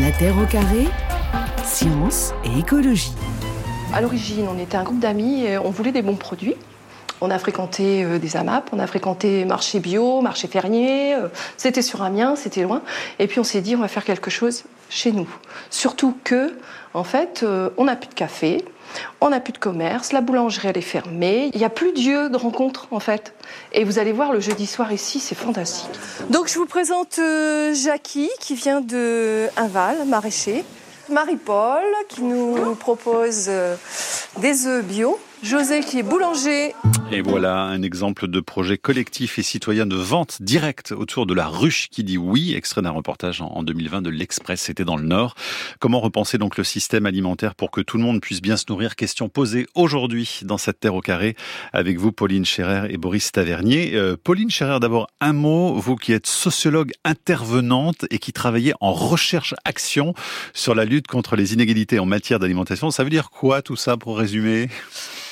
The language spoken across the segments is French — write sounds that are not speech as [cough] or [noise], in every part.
La Terre au carré, science et écologie. À l'origine, on était un groupe d'amis et on voulait des bons produits. On a fréquenté euh, des AMAP, on a fréquenté marché bio, marché fernier. euh, C'était sur Amiens, c'était loin. Et puis on s'est dit, on va faire quelque chose chez nous. Surtout que, en fait, euh, on n'a plus de café, on n'a plus de commerce, la boulangerie elle est fermée, il n'y a plus de lieu de rencontre en fait. Et vous allez voir le jeudi soir ici, c'est fantastique. Donc je vous présente euh, Jackie qui vient de Inval, maraîcher. Marie-Paul qui nous propose euh, des œufs bio. José qui est boulanger. Et voilà un exemple de projet collectif et citoyen de vente directe autour de la ruche qui dit oui, extrait d'un reportage en 2020 de l'Express, c'était dans le Nord. Comment repenser donc le système alimentaire pour que tout le monde puisse bien se nourrir? Question posée aujourd'hui dans cette terre au carré avec vous Pauline Scherer et Boris Tavernier. Euh, Pauline Scherer, d'abord un mot, vous qui êtes sociologue intervenante et qui travaillez en recherche-action sur la lutte contre les inégalités en matière d'alimentation. Ça veut dire quoi tout ça pour résumer?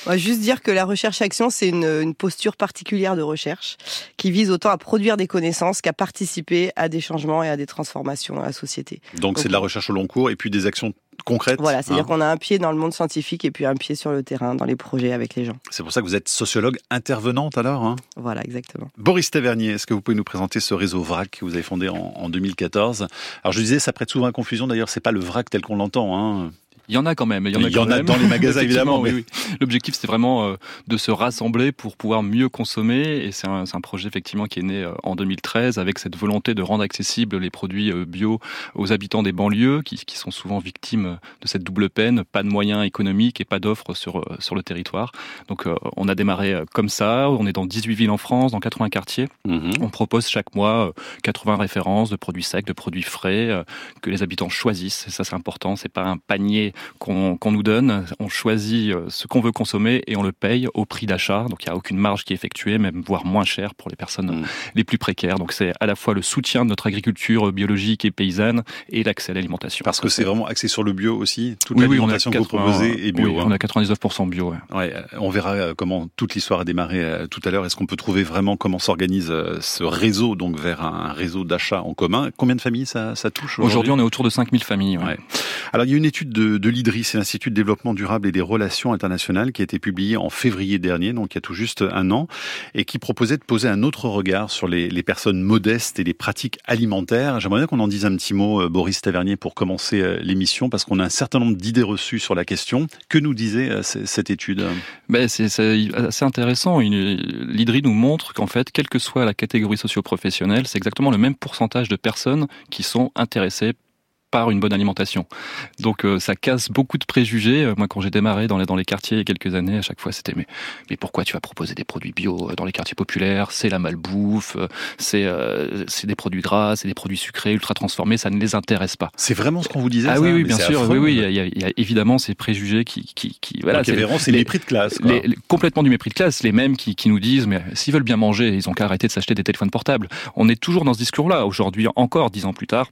On va juste dire que la recherche-action, c'est une, une posture particulière de recherche qui vise autant à produire des connaissances qu'à participer à des changements et à des transformations dans la société. Donc c'est de la recherche au long cours et puis des actions concrètes. Voilà, c'est-à-dire hein. qu'on a un pied dans le monde scientifique et puis un pied sur le terrain, dans les projets avec les gens. C'est pour ça que vous êtes sociologue intervenante alors. Hein Voilà, exactement. Boris Tavernier, est-ce que vous pouvez nous présenter ce réseau VRAC que vous avez fondé en, en 2014 Alors je disais, ça prête souvent à confusion. D'ailleurs, c'est pas le VRAC tel qu'on l'entend. Hein. Il y en a quand même. Il y en a dans les magasins, [laughs] évidemment, oui, mais- oui. L'objectif, c'est vraiment euh, de se rassembler pour pouvoir mieux consommer. Et c'est un, projet effectivement qui est né euh, en 2013 avec cette volonté de rendre accessibles les produits euh, bio aux habitants des banlieues qui, qui sont souvent victimes de cette double peine, pas de moyens économiques et pas d'offres sur, sur le territoire. Donc on a démarré comme ça. On est dans 18 villes en France, dans 80 quartiers. Mhm. On propose chaque mois euh, 80 références de produits secs, de produits frais que les habitants choisissent. Et ça, c'est important. C'est pas un panier qu'on nous donne. On choisit euh, ce qu'on veut consommer et on le paye au prix d'achat. Donc il n'y a aucune marge qui est effectuée, même voire moins cher pour les personnes Mm. les plus précaires. Donc c'est à la fois le soutien de notre agriculture biologique et paysanne et l'accès à l'alimentation. Parce que c'est vraiment axé sur le bio aussi. Toute oui, oui, l'alimentation que vous 80, proposez est bio. oui, hein. on a 99% bio. ouais. Ouais, euh, on verra euh, comment toute l'histoire a démarré tout à l'heure. Est-ce qu'on peut trouver vraiment comment s'organise ce réseau donc vers un réseau d'achat en commun? Combien de familles ça, ça touche Aujourd'hui, on est autour de 5000 familles. Ouais. Alors il y a une étude de, de l'IDRI, c'est l'Institut de développement durable et des relations internationales, qui a été publiée en février dernier, donc il y a tout juste un an, et qui proposait de poser un autre regard sur les, personnes modestes et les pratiques alimentaires. J'aimerais bien qu'on en dise un petit mot, euh, Boris Tavernier, pour commencer euh, l'émission, parce qu'on a un certain nombre d'idées reçues sur la question. Que nous disait euh, cette étude? Ben, c'est assez intéressant. L'IDRI nous montre qu'en fait, quelle que soit la catégorie socio-professionnelle, c'est exactement le même pourcentage de personnes qui sont intéressées par une bonne alimentation. Donc euh, ça casse beaucoup de préjugés. Euh, Moi, quand j'ai démarré dans les, dans les quartiers il y a quelques années, à chaque fois c'était mais, mais pourquoi tu vas proposer des produits bio euh, dans les quartiers populaires? C'est la malbouffe, c'est euh, c'est des produits gras, c'est des produits sucrés, ultra transformés, ça ne les intéresse pas. C'est vraiment ce qu'on vous disait Ah ça? oui, oui, bien c'est sûr, affreux. oui, oui, il y, a, il y a évidemment ces préjugés qui, qui, qui voilà, Donc, il y avait vraiment ces les- mépris de classe. quoi. les- les- complètement du mépris de classe, les mêmes qui, qui nous disent mais s'ils veulent bien manger, ils ont qu'à arrêter de s'acheter des téléphones portables. On est toujours dans ce discours-là aujourd'hui, encore dix ans plus tard.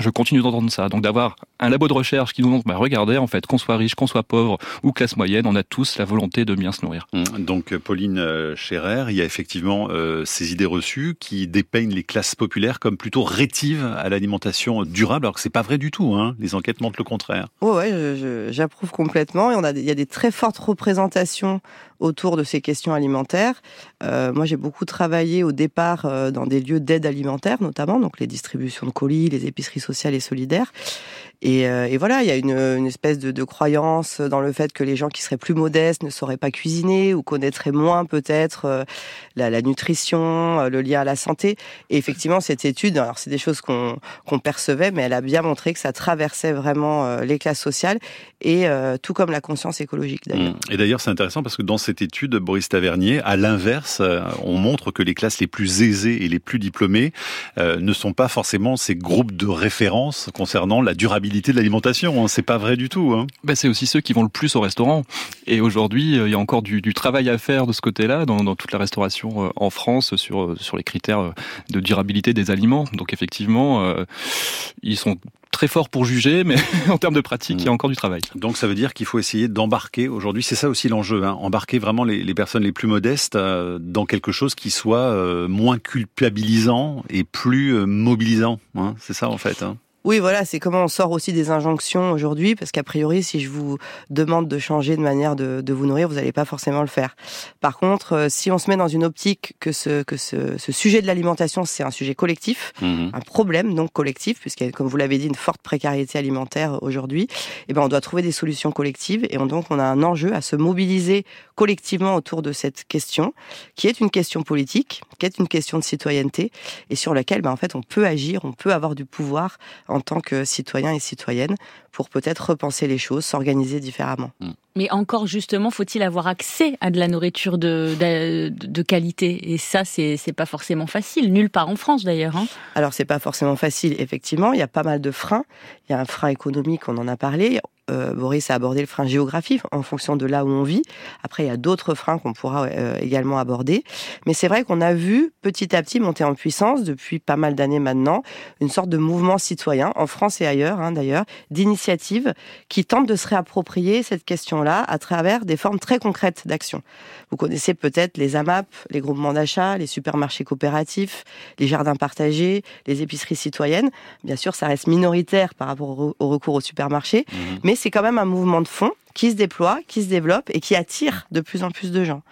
Je continue d'entendre ça. Donc d'avoir un labo de recherche qui nous montre, bah, regardez, en fait, qu'on soit riche, qu'on soit pauvre ou classe moyenne, on a tous la volonté de bien se nourrir. Hum, Donc euh, Pauline euh, Scherer, il y a effectivement euh, ces idées reçues qui dépeignent les classes populaires comme plutôt rétives à l'alimentation durable, alors que c'est pas vrai du tout. Hein. Les enquêtes montrent le contraire. Ouais, je- j'approuve complètement. Et on a, il y a des très fortes représentations autour de ces questions alimentaires. Euh, moi, j'ai beaucoup travaillé au départ euh, dans des lieux d'aide alimentaire, notamment, donc les distributions de colis, les épiceries sociales et solidaires. Et, euh, et voilà, il y a une, une espèce de, de croyance dans le fait que les gens qui seraient plus modestes ne sauraient pas cuisiner ou connaîtraient moins peut-être euh, la, la nutrition, euh, le lien à la santé. Et effectivement, cette étude, alors c'est des choses qu'on percevait, mais elle a bien montré que ça traversait vraiment les classes sociales et tout comme la conscience écologique d'ailleurs. Hum. Et d'ailleurs, c'est intéressant parce que dans cette étude, Boris Tavernier, à l'inverse, on montre que les classes les plus aisées et les plus diplômées ne sont pas forcément ces groupes de référence concernant la durabilité de l'alimentation. Hein. C'est pas vrai du tout. Hein. Ben, c'est aussi ceux qui vont le plus au restaurant. Et aujourd'hui, euh, il y a encore du, du travail à faire de ce côté-là, dans, dans toute la restauration euh, en France, sur, euh, sur les critères de durabilité des aliments. Donc effectivement, euh, ils sont très forts pour juger, mais [laughs] en termes de pratique, il y a encore du travail. Donc ça veut dire qu'il faut essayer d'embarquer aujourd'hui, c'est ça aussi l'enjeu, hein, embarquer vraiment les, les personnes les plus modestes euh, dans quelque chose qui soit euh, moins culpabilisant et plus euh, mobilisant. Hein, c'est ça en fait. Hein. Oui, voilà, c'est comment on sort aussi des injonctions aujourd'hui, parce qu'a priori, si je vous demande de changer de manière de, vous nourrir, vous n'allez pas forcément le faire. Par contre, euh, si on se met dans une optique que ce, que ce, sujet de l'alimentation, c'est un sujet collectif, mhm. un problème donc collectif, puisqu'il y a, comme vous l'avez dit, une forte précarité alimentaire aujourd'hui, eh ben, on doit trouver des solutions collectives, et donc on a un enjeu à se mobiliser collectivement autour de cette question, qui est une question politique, qui est une question de citoyenneté, et sur laquelle, ben, en fait, on peut agir, on peut avoir du pouvoir en tant que citoyen et citoyenne pour peut-être repenser les choses, s'organiser différemment. Mm. Mais encore justement, faut-il avoir accès à de la nourriture de, qualité? Et ça, c'est pas forcément facile, nulle part en France d'ailleurs. Hein. Alors, c'est pas forcément facile, effectivement. Il y a pas mal de freins. Il y a un frein économique, on en a parlé. Euh, Boris a abordé le frein géographique en fonction de là où on vit. Après, il y a d'autres freins qu'on pourra euh, également aborder. Mais c'est vrai qu'on a vu petit à petit monter en puissance depuis pas mal d'années maintenant une sorte de mouvement citoyen en France et ailleurs, hein, d'ailleurs, d'initiatives qui tentent de se réapproprier cette question-là à travers des formes très concrètes d'action. Vous connaissez peut-être les AMAP, les groupements d'achat, les supermarchés coopératifs, les jardins partagés, les épiceries citoyennes. Bien sûr, ça reste minoritaire par rapport au recours aux supermarchés, mmh. mais c'est quand même un mouvement de fond qui se déploie, qui se développe et qui attire de plus en plus de gens.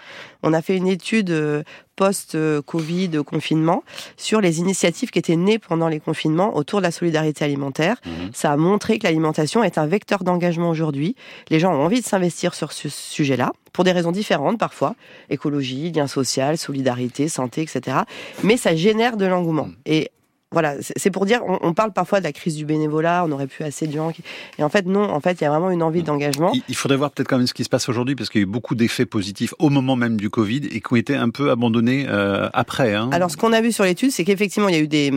On a fait une étude euh, post-Covid, confinement, sur les initiatives qui étaient nées pendant les confinements autour de la solidarité alimentaire. Mmh. Ça a montré que l'alimentation est un vecteur d'engagement aujourd'hui. Les gens ont envie de s'investir sur ce sujet-là, pour des raisons différentes parfois, écologie, lien social, solidarité, santé, etc. Mais ça génère de l'engouement. Mmh. Et voilà, c'est pour dire, on, parle parfois de la crise du bénévolat, on aurait pu assez de gens. Et en fait, non, en fait, il y a vraiment une envie d'engagement. Il faudrait voir peut-être quand même ce qui se passe aujourd'hui, parce qu'il y a eu beaucoup d'effets positifs au moment même du Covid et qui ont été un peu abandonnés euh, après. Hein. Alors, ce qu'on a vu sur l'étude, c'est qu'effectivement, il y a eu des,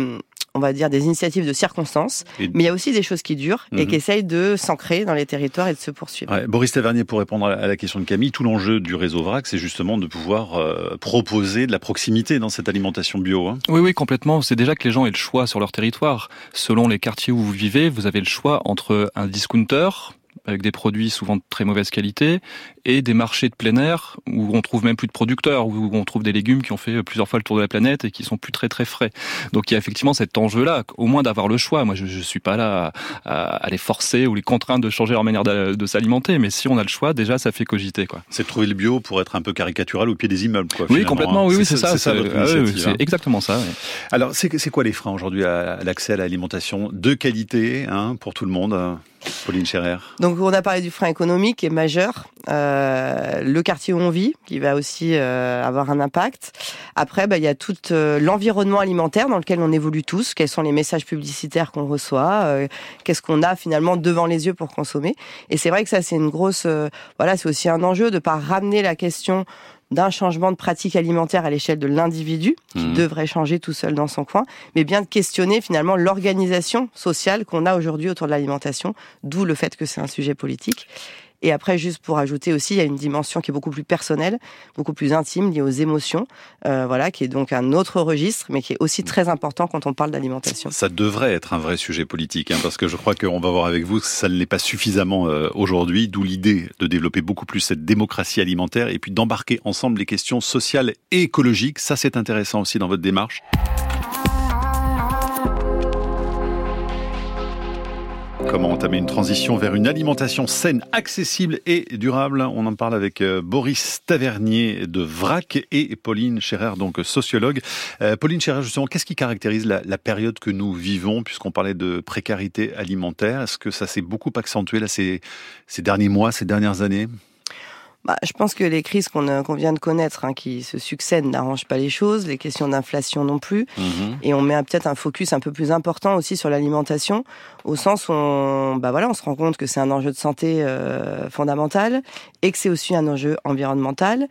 on va dire, des initiatives de circonstances, mais il y a aussi des choses qui durent et mhm. qui essayent de s'ancrer dans les territoires et de se poursuivre. Boris Tavernier, pour répondre à la question de Camille, tout l'enjeu du réseau VRAC, c'est justement de pouvoir euh, proposer de la proximité dans cette alimentation bio. Hein. Oui, oui, complètement. C'est déjà que les gens aient le choix sur leur territoire. Selon les quartiers où vous vivez, vous avez le choix entre un discounter, avec des produits souvent de très mauvaise qualité, et des marchés de plein air où on trouve même plus de producteurs, où on trouve des légumes qui ont fait plusieurs fois le tour de la planète et qui sont plus très très frais. Donc il y a effectivement cet enjeu-là, au moins d'avoir le choix. Moi, je, je suis pas là à, les forcer ou les contraindre de changer leur manière de, s'alimenter, mais si on a le choix, déjà ça fait cogiter. quoi. C'est de trouver le bio pour être un peu caricatural au pied des immeubles. Quoi, oui, complètement. Oui, oui, c'est ça. C'est ah exactement ça. Alors, c'est quoi les freins aujourd'hui à l'accès à l'alimentation de qualité hein, pour tout le monde Pauline Scherer? Donc on a parlé du frein économique qui est majeur, euh, le quartier où on vit qui va aussi euh, avoir un impact. Après, bah, il y a tout euh, l'environnement alimentaire dans lequel on évolue tous. Quels sont les messages publicitaires qu'on reçoit Qu'est-ce qu'on a finalement devant les yeux pour consommer Et c'est vrai que ça c'est une grosse, voilà, c'est aussi un enjeu de pas ramener la question d'un changement de pratique alimentaire à l'échelle de l'individu, qui mmh. devrait changer tout seul dans son coin, mais bien de questionner finalement l'organisation sociale qu'on a aujourd'hui autour de l'alimentation, d'où le fait que c'est un sujet politique. Et après, juste pour ajouter aussi, il y a une dimension qui est beaucoup plus personnelle, beaucoup plus intime, liée aux émotions, euh, voilà, qui est donc un autre registre, mais qui est aussi très important quand on parle d'alimentation. Ça devrait être un vrai sujet politique, hein, parce que je crois qu'on va voir avec vous que ça ne l'est pas suffisamment euh, aujourd'hui, d'où l'idée de développer beaucoup plus cette démocratie alimentaire et puis d'embarquer ensemble les questions sociales et écologiques. Ça, c'est intéressant aussi dans votre démarche. Comment entamer une transition vers une alimentation saine, accessible et durable. On en parle avec euh, Boris Tavernier de VRAC et Pauline Scherer, donc sociologue. Euh, Pauline Scherer, justement, qu'est-ce qui caractérise la, période que nous vivons, puisqu'on parlait de précarité alimentaire? Est-ce que ça s'est beaucoup accentué là, ces derniers mois, ces dernières années? Bah, je pense que les crises qu'on euh, vient de connaître, hein, qui se succèdent, n'arrangent pas les choses, les questions d'inflation non plus. Mhm. Et on met peut-être un focus un peu plus important aussi sur l'alimentation, au sens où on, bah voilà, on se rend compte que c'est un enjeu de santé euh, fondamental et que c'est aussi un enjeu environnemental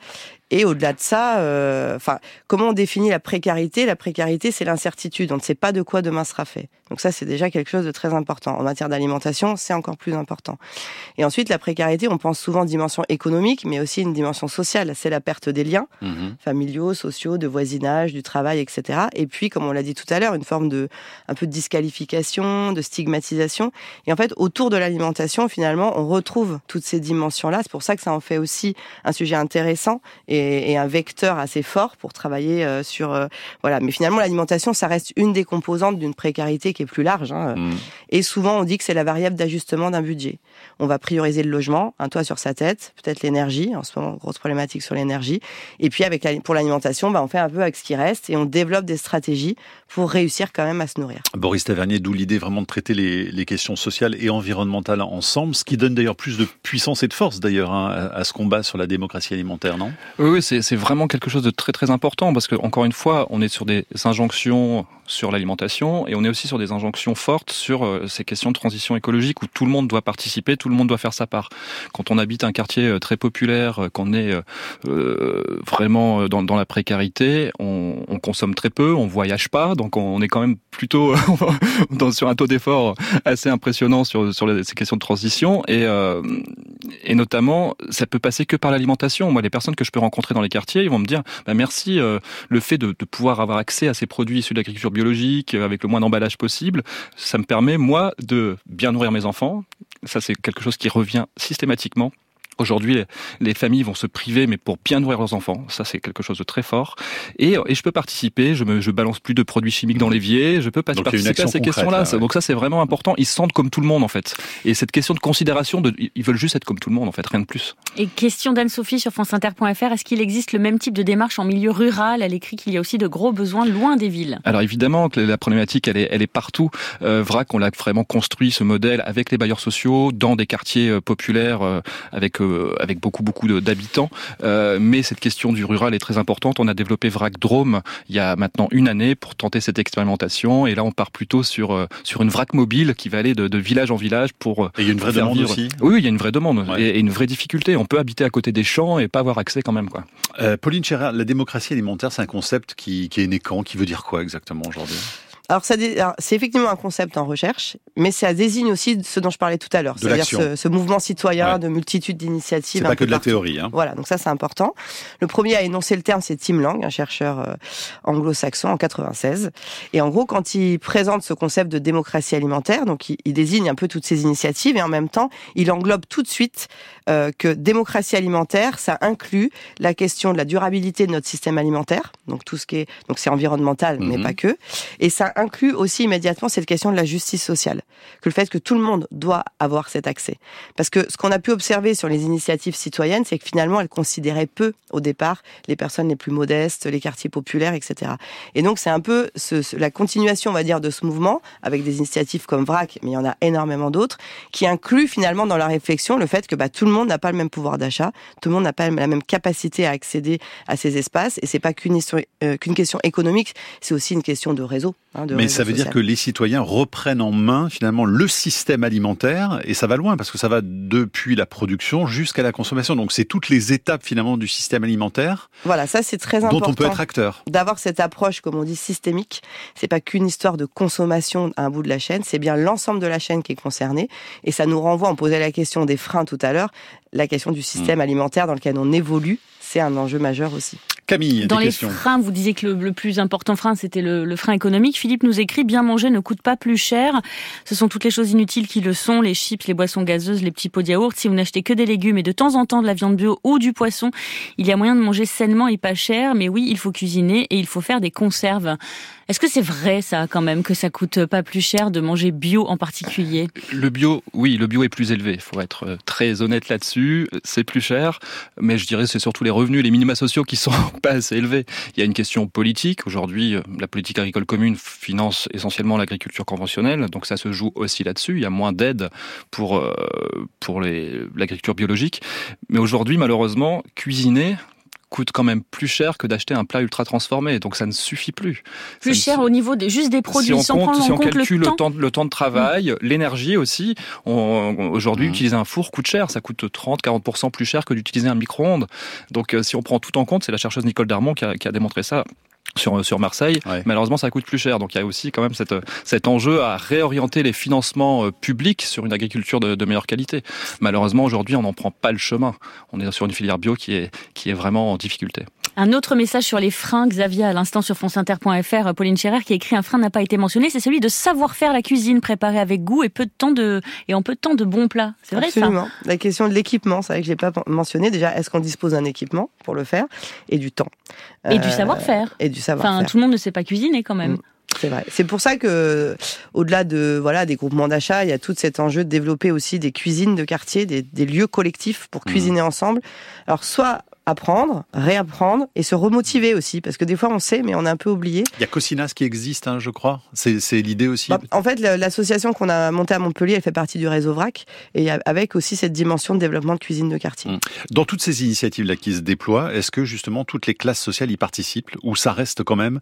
et au-delà de ça, euh, enfin, comment on définit la précarité? La précarité, c'est l'incertitude. On ne sait pas de quoi demain sera fait. Donc ça, c'est déjà quelque chose de très important. En matière d'alimentation, c'est encore plus important. Et ensuite, la précarité, on pense souvent dimension économique, mais aussi une dimension sociale. C'est la perte des liens mhm. familiaux, sociaux, de voisinage, du travail, etc. Et puis, comme on l'a dit tout à l'heure, une forme de un peu de disqualification, de stigmatisation. Et en fait, autour de l'alimentation, finalement, on retrouve toutes ces dimensions-là. C'est pour ça que ça en fait aussi un sujet intéressant et et, un vecteur assez fort pour travailler euh, sur euh, voilà. Mais finalement, l'alimentation, ça reste une des composantes d'une précarité qui est plus large. Hein. Mm. Et souvent, on dit que c'est la variable d'ajustement d'un budget. On va prioriser le logement, un toit sur sa tête, peut-être l'énergie. En ce moment, grosse problématique sur l'énergie. Et puis, avec pour l'alimentation, bah, on fait un peu avec ce qui reste et on développe des stratégies pour réussir quand même à se nourrir. Boris Tavernier, d'où l'idée vraiment de traiter les, les, questions sociales et environnementales ensemble, ce qui donne d'ailleurs plus de puissance et de force d'ailleurs hein, à ce combat sur la démocratie alimentaire, non? Oui, oui c'est vraiment quelque chose de très très important parce que encore une fois, on est sur des injonctions sur l'alimentation et on est aussi sur des injonctions fortes sur euh, ces questions de transition écologique où tout le monde doit participer, tout le monde doit faire sa part. Quand on habite un quartier euh, très populaire, euh, qu'on est vraiment dans, la précarité, on, consomme très peu, on voyage pas, donc on est quand même plutôt [laughs] sur un taux d'effort assez impressionnant sur, ces questions de transition et notamment ça peut passer que par l'alimentation. Moi, les personnes que je peux rencontrer dans les quartiers, ils vont me dire bah, merci le fait de, de pouvoir avoir accès à ces produits issus de l'agriculture biologique, euh, avec le moins d'emballage possible. Ça me permet, moi, de bien nourrir mes enfants. Ça, c'est quelque chose qui revient systématiquement Aujourd'hui, les familles vont se priver, mais pour bien nourrir leurs enfants, ça c'est quelque chose de très fort. Et, et je peux participer, je me je balance plus de produits chimiques dans l'évier, je peux pas participer à ces questions-là. Donc ça c'est vraiment important. Ils se sentent comme tout le monde en fait. Et cette question de considération, de, ils veulent juste être comme tout le monde en fait, rien de plus. Et question d'Anne-Sophie sur franceinter.fr, est-ce qu'il existe le même type de démarche en milieu rural? Elle écrit qu'il y a aussi de gros besoins loin des villes. Alors évidemment que la problématique elle est, elle est partout. Euh, VRAC, on l'a vraiment construit ce modèle avec les bailleurs sociaux dans des quartiers euh, populaires euh, avec euh, avec beaucoup beaucoup d'habitants. Euh, mais cette question du rural est très importante. On a développé VRAC Drôme il y a maintenant une année pour tenter cette expérimentation. Et là, on part plutôt sur euh, sur une VRAC mobile qui va aller de, de village en village pour. Et il y a une vraie demande aussi. Oui, il y a une vraie demande et, une vraie difficulté. On peut habiter à côté des champs et pas avoir accès quand même quoi. Pauline Chérer, la démocratie alimentaire, c'est un concept qui, qui est né quand? Qui veut dire quoi exactement aujourd'hui? Alors, ça, c'est effectivement un concept en recherche, mais ça désigne aussi ce dont je parlais tout à l'heure, c'est-à-dire ce, mouvement citoyen de multitude d'initiatives. C'est pas que de la théorie. Hein. Voilà, donc ça c'est important. Le premier à énoncer le terme, c'est Tim Lang, un chercheur euh, anglo-saxon en 96. Et en gros, quand il présente ce concept de démocratie alimentaire, donc il, il désigne un peu toutes ces initiatives et en même temps, il englobe tout de suite euh, que démocratie alimentaire, ça inclut la question de la durabilité de notre système alimentaire, donc tout ce qui est donc c'est environnemental, mais mhm. pas que, et ça inclut aussi immédiatement cette question de la justice sociale, que le fait que tout le monde doit avoir cet accès, parce que ce qu'on a pu observer sur les initiatives citoyennes, c'est que finalement elles considéraient peu au départ les personnes les plus modestes, les quartiers populaires, etc. Et donc c'est un peu ce, la continuation, on va dire, de ce mouvement avec des initiatives comme VRAC, mais il y en a énormément d'autres, qui incluent finalement dans la réflexion le fait que bah, tout le monde monde n'a pas le même pouvoir d'achat, tout le monde n'a pas la même capacité à accéder à ces espaces, et c'est pas qu'une euh, question économique, c'est aussi une question de réseau. Hein, Mais ça veut dire que les citoyens reprennent en main finalement le système alimentaire, et ça va loin parce que ça va depuis la production jusqu'à la consommation. Donc c'est toutes les étapes finalement du système alimentaire. Voilà, ça c'est très important. Dont on peut être acteur. D'avoir cette approche, comme on dit, systémique. C'est pas qu'une histoire de consommation à un bout de la chaîne, c'est bien l'ensemble de la chaîne qui est concernée. Et ça nous renvoie, on posait la question des freins tout à l'heure, la question du système mm. alimentaire dans lequel on évolue, c'est un enjeu majeur aussi. Camille, dans les freins, vous disiez que le, plus important frein, c'était le, frein économique. Philippe nous écrit bien manger ne coûte pas plus cher. Ce sont toutes les choses inutiles qui le sont, les chips, les boissons gazeuses, les petits pots de yaourt. Si vous n'achetez que des légumes et de temps en temps de la viande bio ou du poisson, il y a moyen de manger sainement et pas cher. Mais oui, il faut cuisiner et il faut faire des conserves. Est-ce que c'est vrai ça quand même que ça coûte pas plus cher de manger bio en particulier? Le bio, oui, le bio est plus élevé. Il faut être euh, très honnête là-dessus. C'est plus cher, mais je dirais c'est surtout les revenus, les minima sociaux qui sont [laughs] pas assez élevés. Il y a une question politique. Aujourd'hui, euh, la politique agricole commune finance essentiellement l'agriculture conventionnelle, donc ça se joue aussi là-dessus. Il y a moins d'aide pour euh, pour l'agriculture biologique, mais aujourd'hui, malheureusement, cuisiner coûte quand même plus cher que d'acheter un plat ultra transformé. Donc ça ne suffit plus. Plus cher au niveau des, juste des produits. Si on, compte, si on calcule le temps, le temps, de travail, mmh. l'énergie aussi. Aujourd'hui, mmh. utiliser un four coûte cher. Ça coûte 30-40% plus cher que d'utiliser un micro-ondes. Donc euh, si on prend tout en compte, c'est la chercheuse Nicole Darmon qui a, qui a démontré ça sur, sur Marseille. Malheureusement, ça coûte plus cher. Donc il y a aussi quand même cette, cet enjeu à réorienter les financements euh, publics sur une agriculture de, de meilleure qualité. Malheureusement, aujourd'hui, on n'en prend pas le chemin. On est sur une filière bio qui est, qui est vraiment en difficulté. Un autre message sur les freins, Xavier, à l'instant sur franceinter.fr, Pauline Scherer qui écrit un frein n'a pas été mentionné, c'est celui de savoir faire la cuisine, préparer avec goût et peu de temps de et en peu de temps de bons plats. C'est vrai Absolument. La question de l'équipement, c'est vrai que je l'ai pas mentionné. Déjà, est-ce qu'on dispose d'un équipement pour le faire et du temps? Et du savoir-faire. Et du savoir-faire. Enfin, tout le monde ne sait pas cuisiner quand même. Mm. C'est vrai. C'est pour ça que, au-delà de voilà des groupements d'achat, il y a tout cet enjeu de développer aussi des cuisines de quartier, des, des lieux collectifs pour mmh. cuisiner ensemble. Alors soit apprendre, réapprendre et se remotiver aussi, parce que des fois on sait, mais on a un peu oublié. Il y a Cocinas qui existe, hein, je crois. C'est l'idée aussi. Bah, en fait, l'association qu'on a montée à Montpellier, elle fait partie du réseau VRAC, et avec aussi cette dimension de développement de cuisine de quartier. Mmh. Dans toutes ces initiatives-là qui se déploient, est-ce que justement toutes les classes sociales y participent, ou ça reste quand même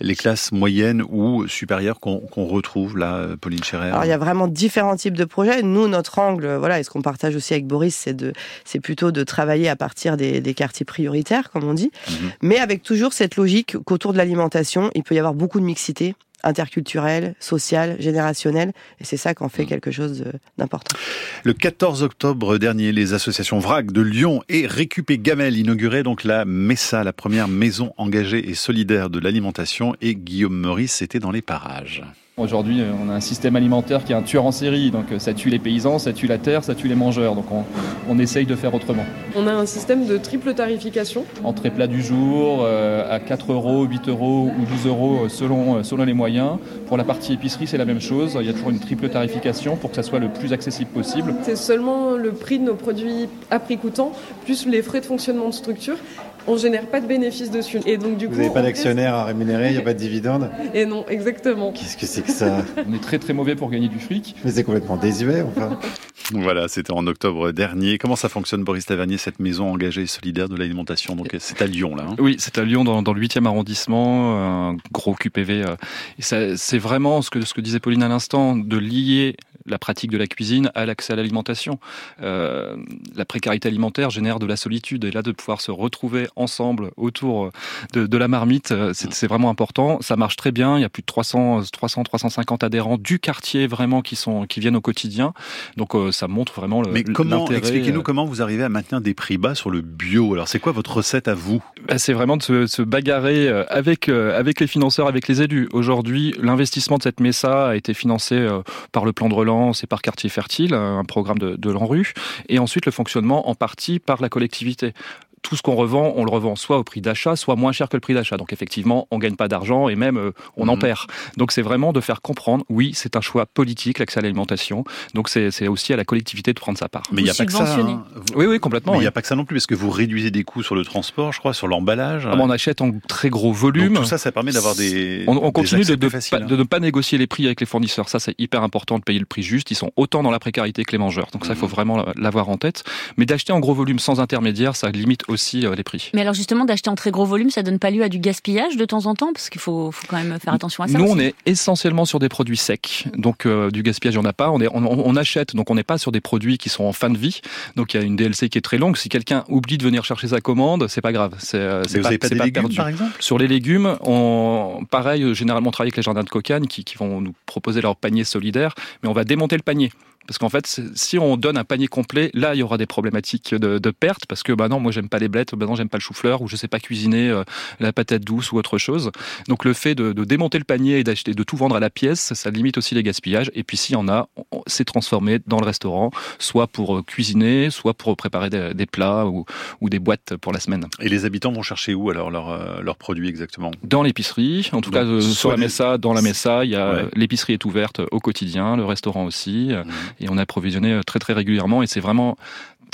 les classes moyennes ou supérieures qu'on retrouve là, Pauline Scherer Alors il y a vraiment différents types de projets. Nous, notre angle, voilà, et ce qu'on partage aussi avec Boris, c'est de, c'est plutôt de travailler à partir des, quartiers prioritaires, comme on dit, mhm. mais avec toujours cette logique qu'autour de l'alimentation, il peut y avoir beaucoup de mixité interculturel, social, générationnel. Et c'est ça qu'en fait mm. quelque chose d'important. Le 14 octobre dernier, les associations VRAC de Lyon et Récupé Gamel inauguraient donc la MESA, la première maison engagée et solidaire de l'alimentation. Et Guillaume Meurice était dans les parages. Aujourd'hui, euh, on a un système alimentaire qui est un tueur en série, donc euh, ça tue les paysans, ça tue la terre, ça tue les mangeurs, donc on, essaye de faire autrement. On a un système de triple tarification. Entrée plat du jour, euh, à 4 euros, 8 euros ou 12 euros selon, selon les moyens. Pour la partie épicerie, c'est la même chose, il y a toujours une triple tarification pour que ça soit le plus accessible possible. C'est seulement le prix de nos produits à prix coûtant, plus les frais de fonctionnement de structure on génère pas de bénéfices dessus. Et donc du Vous n'avez pas d'actionnaire à rémunérer, il n'y a pas de [laughs] dividende Et non, exactement. Qu'est-ce que c'est que ça? On est très très mauvais pour gagner du fric. Mais c'est complètement désuet, enfin. [laughs] Voilà, c'était en octobre dernier. Comment ça fonctionne, Boris Tavernier, cette maison engagée et solidaire de l'alimentation? Donc c'est à Lyon, là. Hein oui, c'est à Lyon, dans, le 8e arrondissement, un gros QPV. Euh, c'est vraiment ce que, ce que disait Pauline à l'instant, de lier la pratique de la cuisine à l'accès à l'alimentation. Euh, la précarité alimentaire génère de la solitude et là de pouvoir se retrouver ensemble autour de, la marmite, euh, c'est vraiment important. Ça marche très bien. Il y a plus de 300, 300, 350 adhérents du quartier vraiment qui sont qui viennent au quotidien. Donc euh, ça montre vraiment le. Mais comment expliquez-nous comment vous arrivez à maintenir des prix bas sur le bio? Alors c'est quoi votre recette à vous? Bah, C'est vraiment de se, bagarrer avec avec les financeurs, avec les élus. Aujourd'hui, l'investissement de cette MESA a été financé par le plan de relance c'est par quartier fertile, un programme de, de l'ANRU, et ensuite le fonctionnement en partie par la collectivité tout ce qu'on revend, on le revend soit au prix d'achat, soit moins cher que le prix d'achat. Donc effectivement, on gagne pas d'argent et même euh, on en mhm. perd. Donc c'est vraiment de faire comprendre, oui, c'est un choix politique l'accès à l'alimentation. Donc c'est aussi à la collectivité de prendre sa part. Mais il n'y a pas que ça. Hein. Oui, oui, complètement. Mais il n'y a pas que ça non plus, parce que vous réduisez des coûts sur le transport, je crois, sur l'emballage. Ah, on achète en très gros volume. Donc tout ça, ça permet d'avoir des. On, continue de, hein. de, ne pas négocier les prix avec les fournisseurs. Ça, c'est hyper important de payer le prix juste. Ils sont autant dans la précarité que les mangeurs. Donc ça, il faut mhm. vraiment l'avoir en tête. Mais d'acheter en gros volume sans intermédiaire, ça limite aussi euh, les prix. Mais alors justement, d'acheter en très gros volume, ça donne pas lieu à du gaspillage de temps en temps? Parce qu'il faut, faut, quand même faire attention à ça. Nous, on est essentiellement sur des produits secs. Donc euh, du gaspillage, il n'y en a pas. On, est, on, achète, donc on n'est pas sur des produits qui sont en fin de vie. Donc il y a une DLC qui est très longue. Si quelqu'un oublie de venir chercher sa commande, c'est pas grave. C'est euh, pas, pas, pas perdu. Par exemple? Sur les légumes, on, pareil, généralement on travaille avec les jardins de cocagne qui, qui vont nous proposer leur panier solidaire, mais on va démonter le panier. Parce qu'en fait, si on donne un panier complet, là, il y aura des problématiques de, de perte, parce que bah non, moi j'aime pas les blettes, bah non, j'aime pas le chou-fleur, ou je sais pas cuisiner euh, la patate douce ou autre chose. Donc le fait de, de démonter le panier et d'acheter, de tout vendre à la pièce, ça limite aussi les gaspillages. Et puis s'il y en a, c'est transformé dans le restaurant, soit pour euh, cuisiner, soit pour préparer des, plats ou, ou, des boîtes pour la semaine. Et les habitants vont chercher où alors leurs euh, leurs produits exactement? Dans l'épicerie, en tout cas sur la Messa, dans la Messa, il y a l'épicerie est ouverte au quotidien, le restaurant aussi. Mmh et on a approvisionné très très régulièrement et c'est vraiment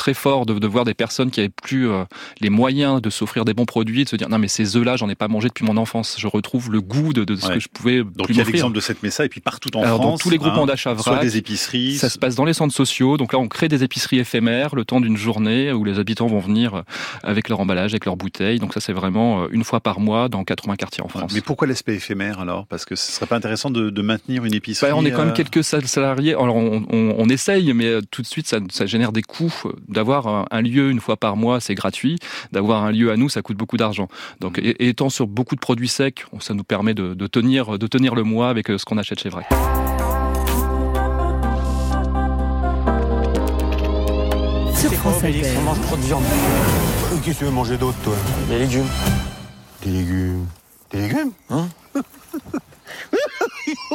très fort de, de, voir des personnes qui avaient plus euh, les moyens de s'offrir des bons produits, de se dire non mais ces œufs là j'en ai pas mangé depuis mon enfance, je retrouve le goût de, de ce que je pouvais Donc il y a l'exemple de cette Messa et puis partout en France. Dans tous les groupements hein, d'achat vrac, des épiceries. Ça se passe dans les centres sociaux. Donc là on crée des épiceries éphémères le temps d'une journée où les habitants vont venir euh, avec leur emballage, avec leurs bouteilles. Donc ça c'est vraiment une fois par mois dans 80 quartiers en France. mais pourquoi l'aspect éphémère alors? Parce que ce serait pas intéressant de, de maintenir une épicerie. Bah, on est quand même quelques salariés. Alors on, on, on essaye, mais tout de suite ça, ça génère des coûts d'avoir un lieu lieu une fois par mois, c'est gratuit. D'avoir un lieu à nous, ça coûte beaucoup d'argent. Donc, mmh. étant sur beaucoup de produits secs, ça nous permet de, tenir, de tenir le mois avec euh, ce qu'on achète chez Vrac. Sur France s'appelle. on mange trop de viande. Qu'est-ce que tu veux manger d'autre, toi? Des légumes. Des légumes. Des légumes? Hein? [laughs]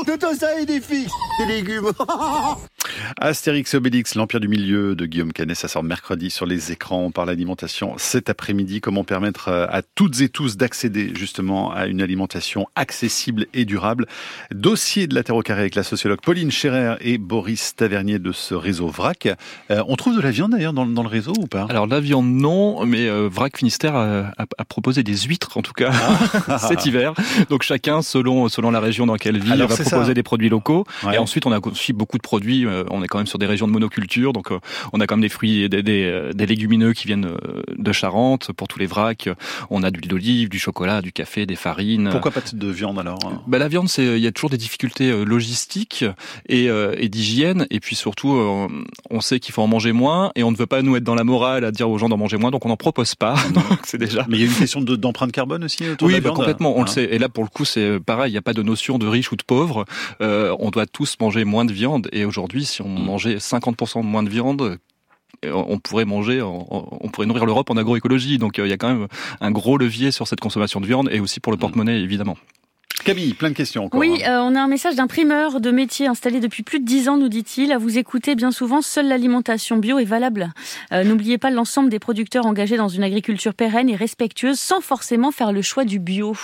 De ça et des filles Des légumes [laughs] Astérix et Obélix, l'Empire du Milieu de Guillaume Canet, ça sort mercredi sur les écrans. On parle alimentation cet après-midi. Comment permettre euh, à toutes et tous d'accéder justement à une alimentation accessible et durable? Dossier de la Terre au carré avec la sociologue Pauline Scherer et Boris Tavernier de ce réseau VRAC. Euh, on trouve de la viande d'ailleurs dans, dans, le réseau ou pas? Alors la viande non, mais euh, VRAC Finistère a, a, a, proposé des huîtres en tout cas ah. [laughs] cet hiver. Donc chacun selon selon la région dans laquelle vit va proposer ça. des produits locaux. Ouais. Et ensuite on a aussi beaucoup de produits on est quand même sur des régions de monoculture, donc euh, on a quand même des fruits et des, des, des, légumineux qui viennent euh, de Charente pour tous les vracs. On a de l'huile d'olive, du chocolat, du café, des farines. Pourquoi pas de viande alors bah, La viande, c'est il y a toujours des difficultés euh, logistiques et, et d'hygiène, et puis surtout, on sait qu'il faut en manger moins, et on ne veut pas nous être dans la morale à dire aux gens d'en manger moins, donc on n'en propose pas. [laughs] donc c'est déjà. Mais il y a une question d'empreinte carbone aussi. Autour oui, de la viande. complètement. On Hein? le sait. Et là, pour le coup, c'est pareil. Il n'y a pas de notion de riche ou de pauvre. Euh, on doit tous manger moins de viande. Et aujourd'hui, si on mangeait 50% de moins de viande, on pourrait manger, on pourrait nourrir l'Europe en agroécologie. Donc il y a quand même un gros levier sur cette consommation de viande et aussi pour le porte-monnaie évidemment. Camille, plein de questions encore. Oui, hein. euh, on a un message d'un primeur de métier installé depuis plus de dix ans, nous dit-il. À vous écouter bien souvent, seule l'alimentation bio est valable. Euh, N'oubliez pas l'ensemble des producteurs engagés dans une agriculture pérenne et respectueuse sans forcément faire le choix du bio.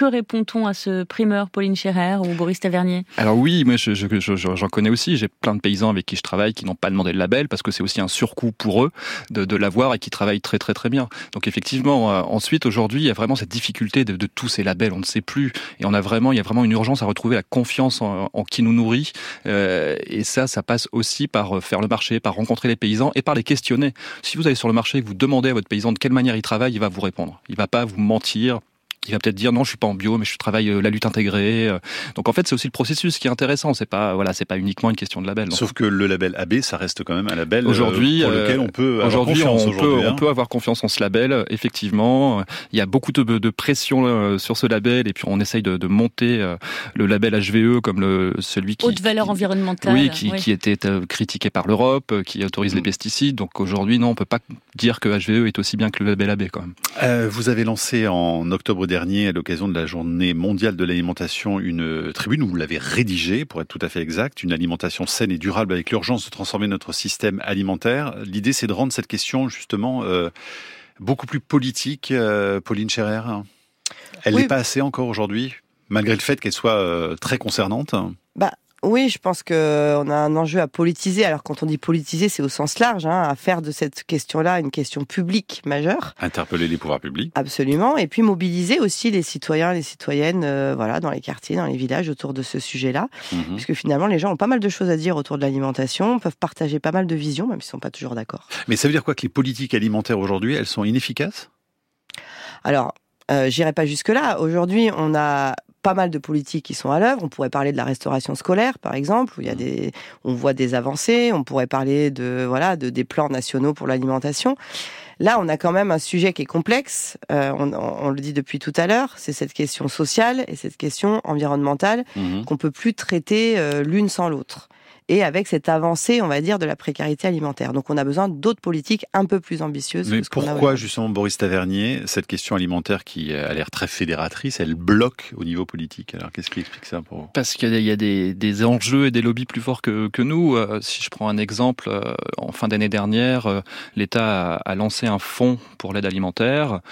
Que répond-on à ce primeur, Pauline Scherer ou Boris Tavernier? Alors oui, moi j'en je, je, je, connais aussi. J'ai plein de paysans avec qui je travaille qui n'ont pas demandé le label parce que c'est aussi un surcoût pour eux de, l'avoir et qui travaillent très très très bien. Donc effectivement, euh, ensuite aujourd'hui, il y a vraiment cette difficulté de, tous ces labels. On ne sait plus et on a vraiment, il y a vraiment une urgence à retrouver la confiance en, qui nous nourrit. Euh, et ça, ça passe aussi par euh, faire le marché, par rencontrer les paysans et par les questionner. Si vous allez sur le marché et vous demandez à votre paysan de quelle manière il travaille, il va vous répondre. Il va pas vous mentir il va peut-être dire non, je suis pas en bio, mais je travaille euh, la lutte intégrée. euh. Donc en fait, c'est aussi le processus qui est intéressant. C'est pas voilà, c'est pas uniquement une question de label. Donc, Sauf que le label AB, ça reste quand même un label euh, aujourd'hui pour lequel on peut avoir aujourd'hui confiance. on peut aujourd'hui, on hein. peut avoir confiance en ce label. Effectivement, il y a beaucoup de, de pression sur ce label et puis on essaye de, de monter le label HVE comme le celui qui Haute valeur qui- environnementale. oui, qui, oui. qui était critiqué par l'Europe, qui autorise les pesticides. Donc aujourd'hui, non, on peut pas dire que HVE est aussi bien que le label AB quand même. Euh, vous avez lancé en octobre dernier, à l'occasion de la journée mondiale de l'alimentation, une tribune où vous l'avez rédigée, pour être tout à fait exact, une alimentation saine et durable avec l'urgence de transformer notre système alimentaire. L'idée, c'est de rendre cette question justement euh, beaucoup plus politique. Euh, Pauline Scherer, elle n'est Oui. pas assez encore aujourd'hui, malgré le fait qu'elle soit euh, très concernante. Oui, je pense qu'on a un enjeu à politiser. Alors, quand on dit politiser, c'est au sens large, hein, à faire de cette question-là une question publique majeure. Interpeller les pouvoirs publics. Absolument. Et puis mobiliser aussi les citoyens, les citoyennes, euh, voilà, dans les quartiers, dans les villages autour de ce sujet-là. Mhm. Puisque finalement, les gens ont pas mal de choses à dire autour de l'alimentation, peuvent partager pas mal de visions, même s'ils sont pas toujours d'accord. Mais ça veut dire quoi que les politiques alimentaires aujourd'hui, elles sont inefficaces? Alors, euh, j'irai pas jusque-là. Aujourd'hui, on a pas mal de politiques qui sont à l'œuvre. On pourrait parler de la restauration scolaire, par exemple, où il y a des, on voit des avancées. On pourrait parler de, voilà, de des plans nationaux pour l'alimentation. Là, on a quand même un sujet qui est complexe. Euh, on, on- le dit depuis tout à l'heure. C'est cette question sociale et cette question environnementale Mhm. qu'on peut plus traiter euh, l'une sans l'autre. Et avec cette avancée, on va dire, de la précarité alimentaire. Donc, on a besoin d'autres politiques un peu plus ambitieuses. Mais que a pourquoi justement Boris Tavernier, cette question alimentaire qui a l'air très fédératrice, elle bloque au niveau politique? Alors qu'est-ce qui explique ça pour vous? Parce qu'il y a, il y a des, des enjeux et des lobbies plus forts que, que nous. Euh, si je prends un exemple, euh, en fin d'année dernière, euh, l'État a, a lancé un fonds pour l'aide alimentaire,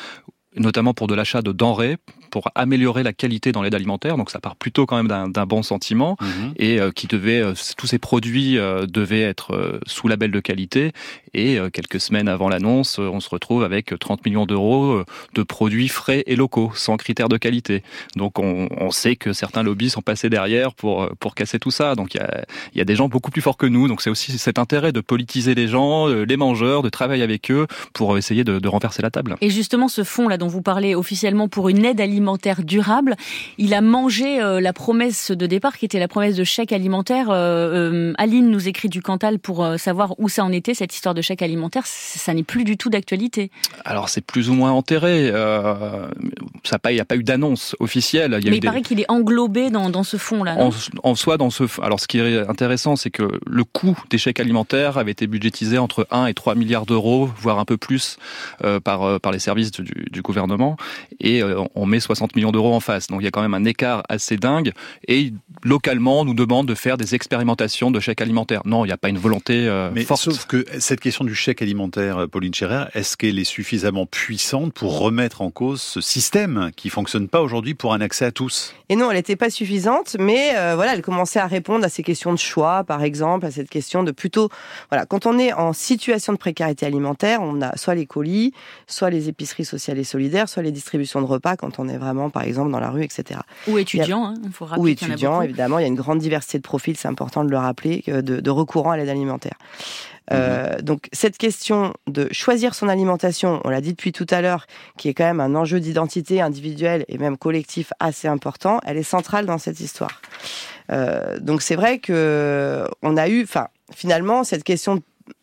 notamment pour de l'achat de denrées, pour améliorer la qualité dans l'aide alimentaire. Donc ça part plutôt quand même d'un bon sentiment. Mhm. et euh, qui devait euh, tous ces produits euh, devaient être euh, sous label de qualité et euh, quelques semaines avant l'annonce on se retrouve avec 30 millions d'euros euh, de produits frais et locaux sans critères de qualité donc on, on sait que certains lobbies sont passés derrière pour pour casser tout ça donc il y a, il y a des gens beaucoup plus forts que nous donc c'est aussi cet intérêt de politiser les gens les mangeurs de travailler avec eux pour essayer de, de renverser la table Et justement, ce fonds là dont dont vous parlez officiellement pour une aide alimentaire durable. Il a mangé euh, la promesse de départ qui était la promesse de chèque alimentaire. Euh, Aline nous écrit du Cantal pour savoir où ça en était, cette histoire de chèque alimentaire. Ça n'est plus du tout d'actualité. Alors c'est plus ou moins enterré. ça il n'y a pas eu d'annonce officielle. Il Mais il paraît qu'il est englobé dans, dans ce fonds-là. En, en, soi, dans ce. Alors, ce qui est intéressant, c'est que le coût des chèques alimentaires avait été budgétisé entre 1 et 3 milliards d'euros, voire un peu plus, euh, par euh, par les services du, du gouvernement, et euh, on met 60 millions d'euros en face. Donc, il y a quand même un écart assez dingue. Et localement, on nous demande de faire des expérimentations de chèques alimentaires. Non, il n'y a pas une volonté Mais forte. Sauf que cette question du chèque alimentaire, Pauline Scherer, est-ce qu'elle est suffisamment puissante pour remettre en cause ce système qui fonctionne pas aujourd'hui pour un accès à tous? Et non, elle n'était pas suffisante, mais voilà, elle commençait à répondre à ces questions de choix, par exemple, à cette question de plutôt, voilà, quand on est en situation de précarité alimentaire, on a soit les colis, soit les épiceries sociales et solidaires, soit les distributions de repas quand on est vraiment, par exemple, dans la rue, etc. Ou étudiant, il faut rappeler. Ou étudiant, évidemment, il y a une grande diversité de profils, c'est important de le rappeler, de, de recourant à l'aide alimentaire. Euh, mhm. donc cette question de choisir son alimentation, on l'a dit depuis tout à l'heure, qui est quand même un enjeu d'identité individuelle et même collectif assez important, elle est centrale dans cette histoire. Euh, donc c'est vrai que on a eu, enfin finalement cette question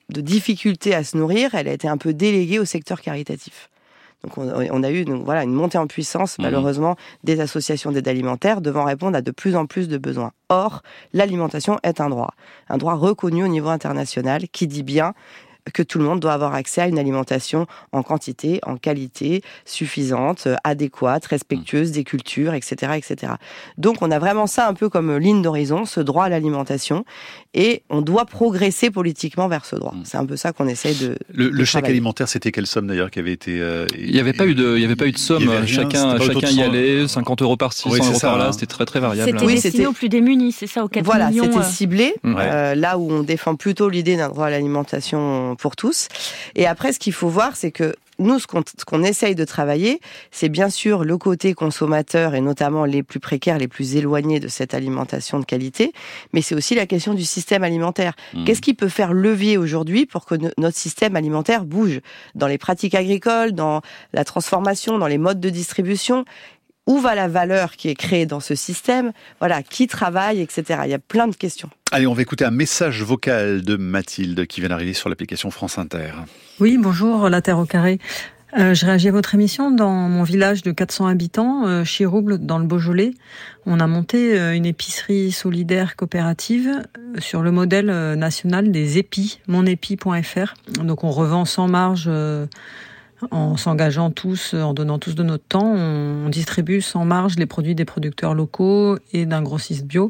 de difficulté à se nourrir, elle a été un peu déléguée au secteur caritatif. Donc on, a eu donc voilà une montée en puissance mhm. malheureusement des associations d'aide alimentaire devant répondre à de plus en plus de besoins. Or, l'alimentation est un droit, un droit reconnu au niveau international qui dit bien que tout le monde doit avoir accès à une alimentation en quantité, en qualité, suffisante, euh, adéquate, respectueuse des cultures, etc., etc. Donc on a vraiment ça un peu comme ligne d'horizon, ce droit à l'alimentation, et on doit progresser politiquement vers ce droit. Mm. C'est un peu ça qu'on essaye de. Le, chèque alimentaire, c'était quelle somme d'ailleurs qui avait été euh, Il n'y avait pas eu de, il y avait pas eu de somme. chacun, chacun y allait, 50 euros par ci, 100 euros par là. Hein. C'était très très variable. C'était oui, destiné aux plus démunis, c'est ça, aux 4 voilà, millions. Voilà, c'était euh. ciblé. là où on défend plutôt l'idée d'un droit à l'alimentation pour tous. Et après, ce qu'il faut voir, c'est que nous, ce qu'on essaye de travailler, c'est bien sûr le côté consommateur et notamment les plus précaires, les plus éloignés de cette alimentation de qualité, mais c'est aussi la question du système alimentaire. Mmh. Qu'est-ce qui peut faire levier aujourd'hui pour que notre système alimentaire bouge? Dans les pratiques agricoles, dans la transformation, dans les modes de distribution où va la valeur qui est créée dans ce système Voilà, qui travaille, etc. Il y a plein de questions. Allez, on va écouter un message vocal de Mathilde qui vient d'arriver sur l'application France Inter. Oui, bonjour, la Terre au carré. Euh, je réagis à votre émission. Dans mon village de 400 habitants, euh, Chirouble, dans le Beaujolais, on a monté euh, une épicerie solidaire coopérative euh, sur le modèle national des épis, monépi.fr. Donc on revend sans marge en s'engageant tous, en donnant tous de notre temps. On distribue sans marge les produits des producteurs locaux et d'un grossiste bio.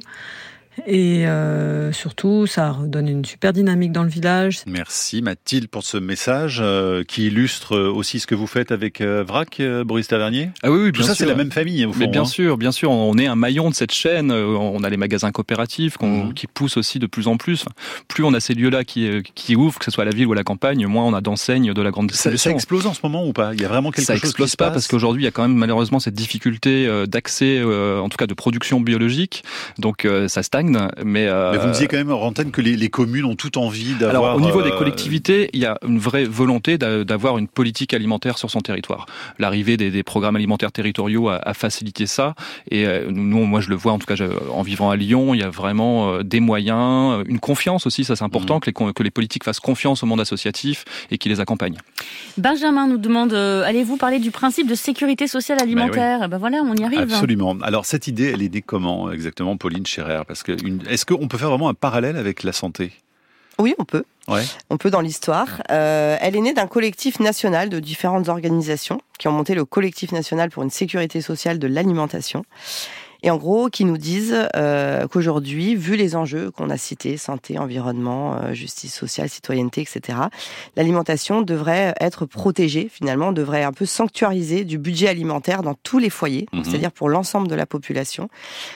Et euh, surtout, ça donne une super dynamique dans le village. Merci Mathilde pour ce message euh, qui illustre aussi ce que vous faites avec euh, VRAC, Boris Tavernier. Ah oui, oui bien Tout ça, c'est la même famille. Au Mais bien hein. sûr, bien sûr, on est un maillon de cette chaîne. On a les magasins coopératifs mmh. qui poussent aussi de plus en plus. Plus on a ces lieux-là qui, qui ouvrent, que ce soit à la ville ou à la campagne, moins on a d'enseignes de la grande distribution. Ça, explose en ce moment ou pas? Il y a vraiment quelque ça chose explose qui pas se parce qu'aujourd'hui il y a quand même malheureusement cette difficulté d'accès, en tout cas de production biologique. Donc ça stagne, mais euh, Mais vous me disiez quand même en antenne que les, les communes ont tout envie d'avoir. Alors au niveau des euh, collectivités, il y a une vraie volonté d'avoir une politique alimentaire sur son territoire. L'arrivée des, des, programmes alimentaires territoriaux a, a, facilité ça. Et euh, nous, moi je le vois en tout cas en vivant à Lyon, il y a vraiment des moyens, une confiance aussi, ça c'est important, mmh. que, les, que les politiques fassent confiance au monde associatif et qu'ils les accompagnent. Benjamin nous demande, allez-vous parler du principe de sécurité sociale alimentaire? Ben, ben voilà, on y arrive. Absolument. Alors cette idée, elle est née comment exactement, Pauline Scherer Parce que est-ce qu'on peut faire vraiment un parallèle avec la santé? Oui, on peut. Ouais. On peut dans l'histoire. Euh, elle est née d'un collectif national de différentes organisations qui ont monté le collectif national pour une sécurité sociale de l'alimentation et en gros qui nous disent euh, qu'aujourd'hui, vu les enjeux qu'on a cités, santé, environnement, euh, justice sociale, citoyenneté, etc., l'alimentation devrait être protégée, finalement, devrait un peu sanctuariser du budget alimentaire dans tous les foyers, mhm. c'est-à-dire pour l'ensemble de la population,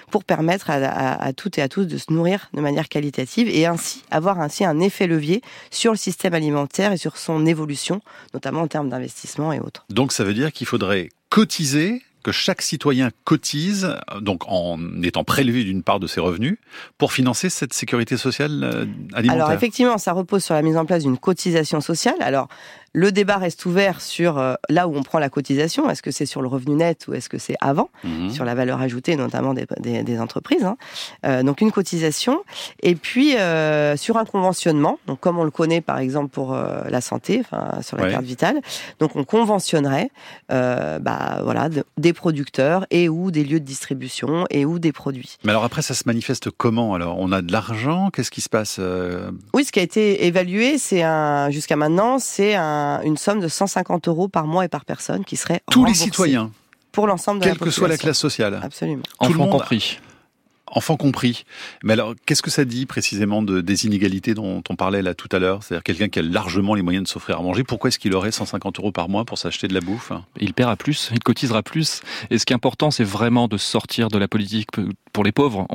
pour permettre à, à, à, toutes et à tous de se nourrir de manière qualitative et ainsi avoir ainsi un effet levier sur le système alimentaire et sur son évolution, notamment en termes d'investissement et autres. Donc ça veut dire qu'il faudrait cotiser que chaque citoyen cotise, donc en étant prélevé d'une part de ses revenus, pour financer cette sécurité sociale euh, alimentaire Alors effectivement, ça repose sur la mise en place d'une cotisation sociale. Alors Le débat reste ouvert sur euh, là où on prend la cotisation. Est-ce que c'est sur le revenu net ou est-ce que c'est avant, Mhm. sur la valeur ajoutée, notamment des, des- des entreprises. hein. Euh, donc une cotisation. Et puis euh, sur un conventionnement, donc comme on le connaît par exemple pour la santé, sur la Ouais. carte vitale. Donc on conventionnerait, bah voilà, de- des producteurs et ou des lieux de distribution et ou des produits. Mais alors après, ça se manifeste comment Alors, on a de l'argent? Qu'est-ce qui se passe Oui, ce qui a été évalué, c'est un jusqu'à maintenant, c'est un- une somme de 150 euros par mois et par personne qui serait Tous les citoyens, pour l'ensemble de quelle la que soit la classe sociale, Absolument. Tout le monde- compris. Enfants compris. Mais alors, qu'est-ce que ça dit précisément de, des inégalités dont on parlait là tout à l'heure? C'est-à-dire quelqu'un qui a largement les moyens de s'offrir à manger, pourquoi est-ce qu'il aurait 150 euros par mois pour s'acheter de la bouffe? Il paiera plus, il cotisera plus. Et ce qui est important, c'est vraiment de sortir de la politique pour les pauvres.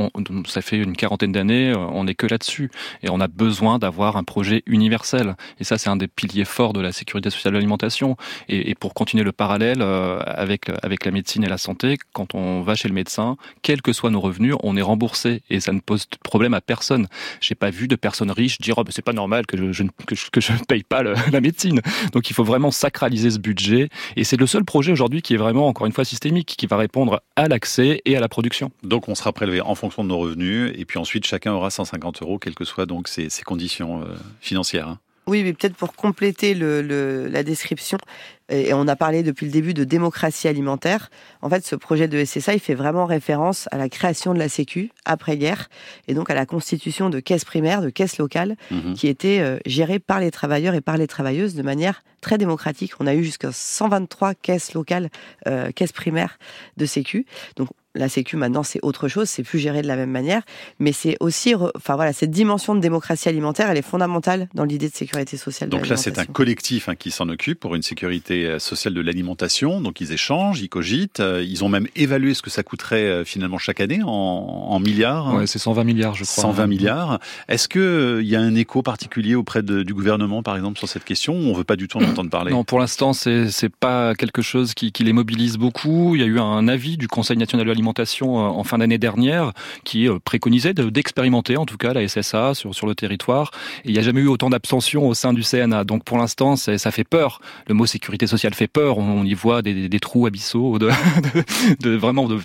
Ça fait une quarantaine d'années, euh, on n'est que là-dessus. Et on a besoin d'avoir un projet universel. Et ça, c'est un des piliers forts de la sécurité sociale de l'alimentation. Et, et pour continuer le parallèle euh, avec, avec la médecine et la santé, quand on va chez le médecin, quels que soient nos revenus, on est remboursé. Et ça ne pose de problème à personne. J'ai pas vu de personnes riches dire oh, ben, c'est pas normal que je, ne- que je, paye pas [laughs] la médecine. Donc il faut vraiment sacraliser ce budget. Et c'est le seul projet aujourd'hui qui est vraiment, encore une fois, systémique, qui va répondre à l'accès et à la production. Donc on sera prélevé en fonction de nos revenus, et puis ensuite chacun aura 150 euros, quelles que soient donc ses, ses conditions euh, financières. hein. Oui, mais peut-être pour compléter le, le- la description, et on a parlé depuis le début de démocratie alimentaire. En fait, ce projet de SSA, il fait vraiment référence à la création de la Sécu après-guerre, et donc à la constitution de caisses primaires, de caisses locales, Mhm. qui étaient euh, gérées par les travailleurs et par les travailleuses de manière très démocratique. On a eu jusqu'à 123 caisses locales, euh, caisses primaires de Sécu. Donc la Sécu maintenant c'est autre chose, c'est plus géré de la même manière, mais c'est aussi, re- enfin voilà, cette dimension de démocratie alimentaire, elle est fondamentale dans l'idée de sécurité sociale. de Donc là, c'est un collectif hein, qui s'en occupe pour une sécurité euh, sociale de l'alimentation. Donc ils échangent, ils cogitent, euh, ils ont même évalué ce que ça coûterait euh, finalement chaque année en, en milliards. hein. Ouais, c'est 120 milliards, je crois. 120 milliards. Est-ce que euh, il y a un écho particulier auprès de- du gouvernement, par exemple, sur cette question ou On veut pas du tout en entendre parler? Non, pour l'instant, c'est c'est pas quelque chose qui, qui les mobilise beaucoup. Il y a eu un avis du Conseil national de l'alimentation euh, en fin d'année dernière qui euh, préconisait de- d'expérimenter, en tout cas, la SSA sur sur le territoire. Et il n'y a jamais eu autant d'abstention au sein du CNA. Donc pour l'instant, c'est- ça fait peur. Le mot sécurité sociale fait peur. On, on y voit des, des trous abyssaux, de, [laughs] de, de- vraiment de,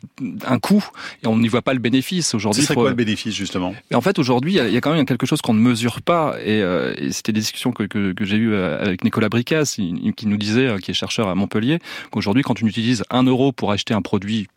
un coût, et on n'y voit pas le bénéfice Ce aujourd'hui. faut- quoi le bénéfice justement? Et en fait, aujourd'hui, il y a- il y, a quand même quelque chose qu'on ne mesure pas. Et, euh, et c'était des discussions que, que, que j'ai eues avec Nicolas Bricas, il- qui nous disait, qui est chercheur à Montpellier, qu'aujourd'hui, quand on utilise un euro pour acheter un produit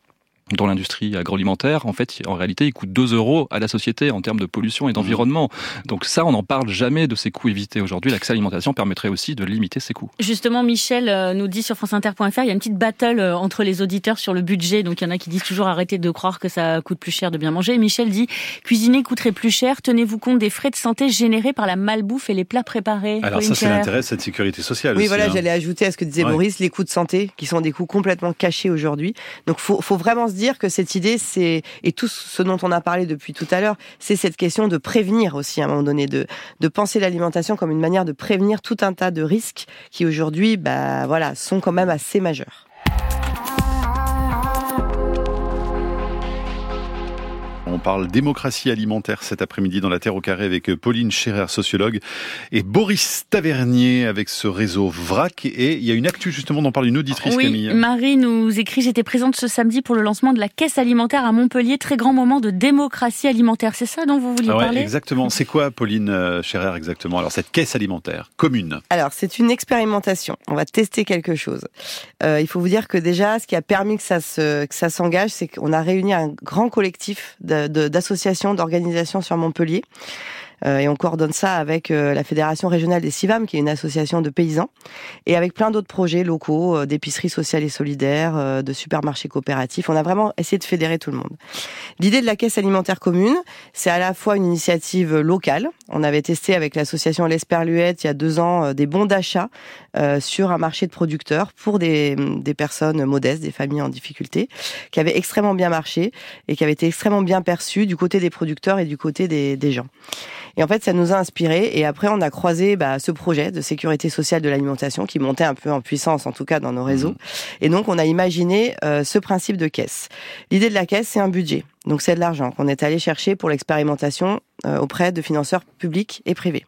dans l'industrie agroalimentaire, en fait, en réalité, il coûte 2 euros à la société en termes de pollution et d'environnement. Donc ça, on n'en parle jamais de ces coûts évités. Aujourd'hui, l'accès à l'alimentation permettrait aussi de limiter ces coûts. Justement, Michel euh, nous dit sur franceinter.fr, il y a une petite battle euh, entre les auditeurs sur le budget. Donc, il y en a qui disent toujours arrêtez de croire que ça coûte plus cher de bien manger. Et Michel dit cuisiner coûterait plus cher. Tenez-vous compte des frais de santé générés par la malbouffe et les plats préparés. Alors Pauline ça, c'est l'intérêt de cette sécurité sociale. Oui, aussi, voilà, hein. j'allais ajouter à ce que disait Ouais. Maurice, les coûts de santé, qui sont des coûts complètement cachés aujourd'hui. Donc, faut, faut vraiment se dire que cette idée, c'est et tout ce dont on a parlé depuis tout à l'heure, c'est cette question de prévenir aussi à un moment donné, de de penser l'alimentation comme une manière de prévenir tout un tas de risques qui aujourd'hui, bah voilà, sont quand même assez majeurs. Parle démocratie alimentaire cet après-midi dans la Terre au carré avec Pauline Scherer, sociologue, et Boris Tavernier avec ce réseau VRAC. Et il y a une actu justement dont parle une auditrice Oui, Camille. Marie nous écrit J'étais présente ce samedi pour le lancement de la caisse alimentaire à Montpellier. Très grand moment de démocratie alimentaire. C'est ça dont vous vouliez Ah ouais, parler? exactement. C'est quoi, Pauline euh, Scherer, exactement? Alors cette caisse alimentaire commune. Alors, c'est une expérimentation. On va tester quelque chose. Euh, il faut vous dire que déjà, ce qui a permis que ça se, s'engage, c'est qu'on a réuni un grand collectif de- d'associations, d'organisations sur Montpellier. Euh, et on coordonne ça avec euh, la Fédération régionale des CIVAM, qui est une association de paysans, et avec plein d'autres projets locaux, euh, d'épiceries sociales et solidaires, de supermarchés coopératifs. On a vraiment essayé de fédérer tout le monde. L'idée de la caisse alimentaire commune, c'est à la fois une initiative locale. On avait testé avec l'association L'Esperluette il y a deux ans des bons d'achat euh, sur un marché de producteurs pour des, des personnes modestes, des familles en difficulté, qui avait extrêmement bien marché et qui avait été extrêmement bien perçu du côté des producteurs et du côté des, des gens. Et en fait, ça nous a inspiré. Et après, on a croisé bah, ce projet de sécurité sociale de l'alimentation qui montait un peu en puissance, en tout cas dans nos réseaux. Et donc, on a imaginé euh, ce principe de caisse. L'idée de la caisse, c'est un budget. Donc, c'est de l'argent qu'on est allé chercher pour l'expérimentation euh, auprès de financeurs publics et privés.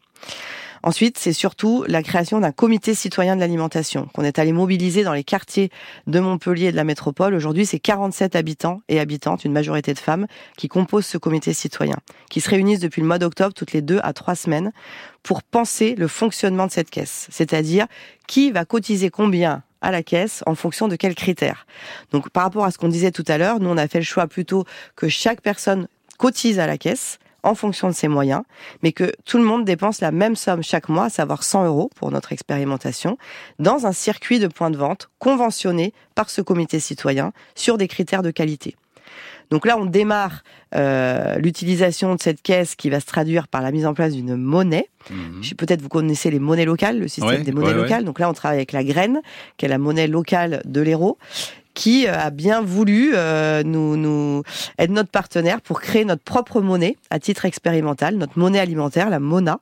Ensuite, c'est surtout la création d'un comité citoyen de l'alimentation qu'on est allé mobiliser dans les quartiers de Montpellier et de la métropole. Aujourd'hui, c'est 47 habitants et habitantes, une majorité de femmes, qui composent ce comité citoyen, qui se réunissent depuis le mois d'octobre toutes les deux à trois semaines pour penser le fonctionnement de cette caisse. C'est-à-dire qui va cotiser combien à la caisse en fonction de quels critères. Donc par rapport à ce qu'on disait tout à l'heure, nous on a fait le choix plutôt que chaque personne cotise à la caisse en fonction de ses moyens, mais que tout le monde dépense la même somme chaque mois, à savoir 100 euros pour notre expérimentation, dans un circuit de points de vente conventionné par ce comité citoyen sur des critères de qualité. Donc là, on démarre euh, l'utilisation de cette caisse qui va se traduire par la mise en place d'une monnaie. Mhm. Peut-être vous connaissez les monnaies locales, le système des monnaies locales. Donc là, on travaille avec la graine, qui est la monnaie locale de l'héros qui euh, a bien voulu euh, nous, être notre partenaire pour créer notre propre monnaie à titre expérimental, notre monnaie alimentaire, la Mona,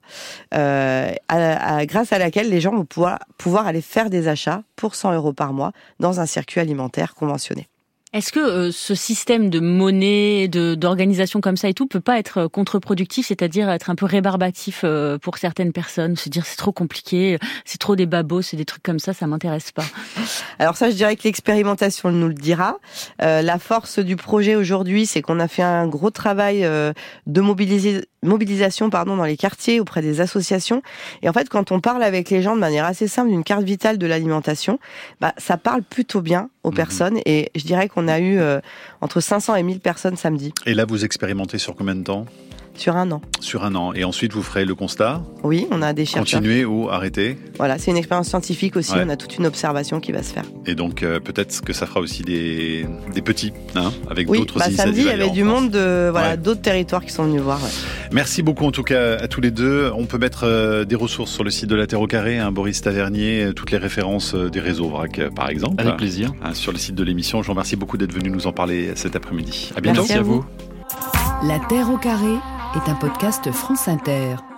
euh, grâce à laquelle les gens vont pouvoir, pouvoir aller faire des achats pour 100 euros par mois dans un circuit alimentaire conventionné. Est-ce que euh, ce système de monnaie, de d'organisation comme ça et tout peut pas être euh, contre-productif, c'est-à-dire être un peu rébarbatif euh, pour certaines personnes, se dire c'est trop compliqué, c'est trop des babos, c'est des trucs comme ça, ça m'intéresse pas. Alors ça, je dirais que l'expérimentation nous le dira. la force du projet aujourd'hui, c'est qu'on a fait un gros travail de mobiliser, mobilisation pardon dans les quartiers auprès des associations. Et en fait, quand on parle avec les gens de manière assez simple d'une carte vitale de l'alimentation, bah, ça parle plutôt bien aux mhm. personnes. Et je dirais qu'on a eu euh, entre 500 et 1000 personnes samedi. Et là, vous expérimentez sur combien de temps? Sur un an. Sur un an. Et ensuite, vous ferez le constat Oui, on a des chercheurs. Continuer ou arrêter Voilà, c'est une expérience scientifique aussi. On a toute une observation qui va se faire. Et donc, euh, peut-être que ça fera aussi des, des petits, hein, avec oui, d'autres bah, samedi, il y avait du monde de voilà, d'autres territoires qui sont venus voir. Merci beaucoup, en tout cas, à tous les deux. On peut mettre euh, des ressources sur le site de la Terre au Carré, hein, Boris Tavernier, euh, toutes les références des réseaux VRAC, par exemple. Avec plaisir. Hein, sur le site de l'émission. Je vous remercie beaucoup d'être venu nous en parler cet après-midi. À bientôt. Merci à vous. La Terre au Carré est un podcast France Inter.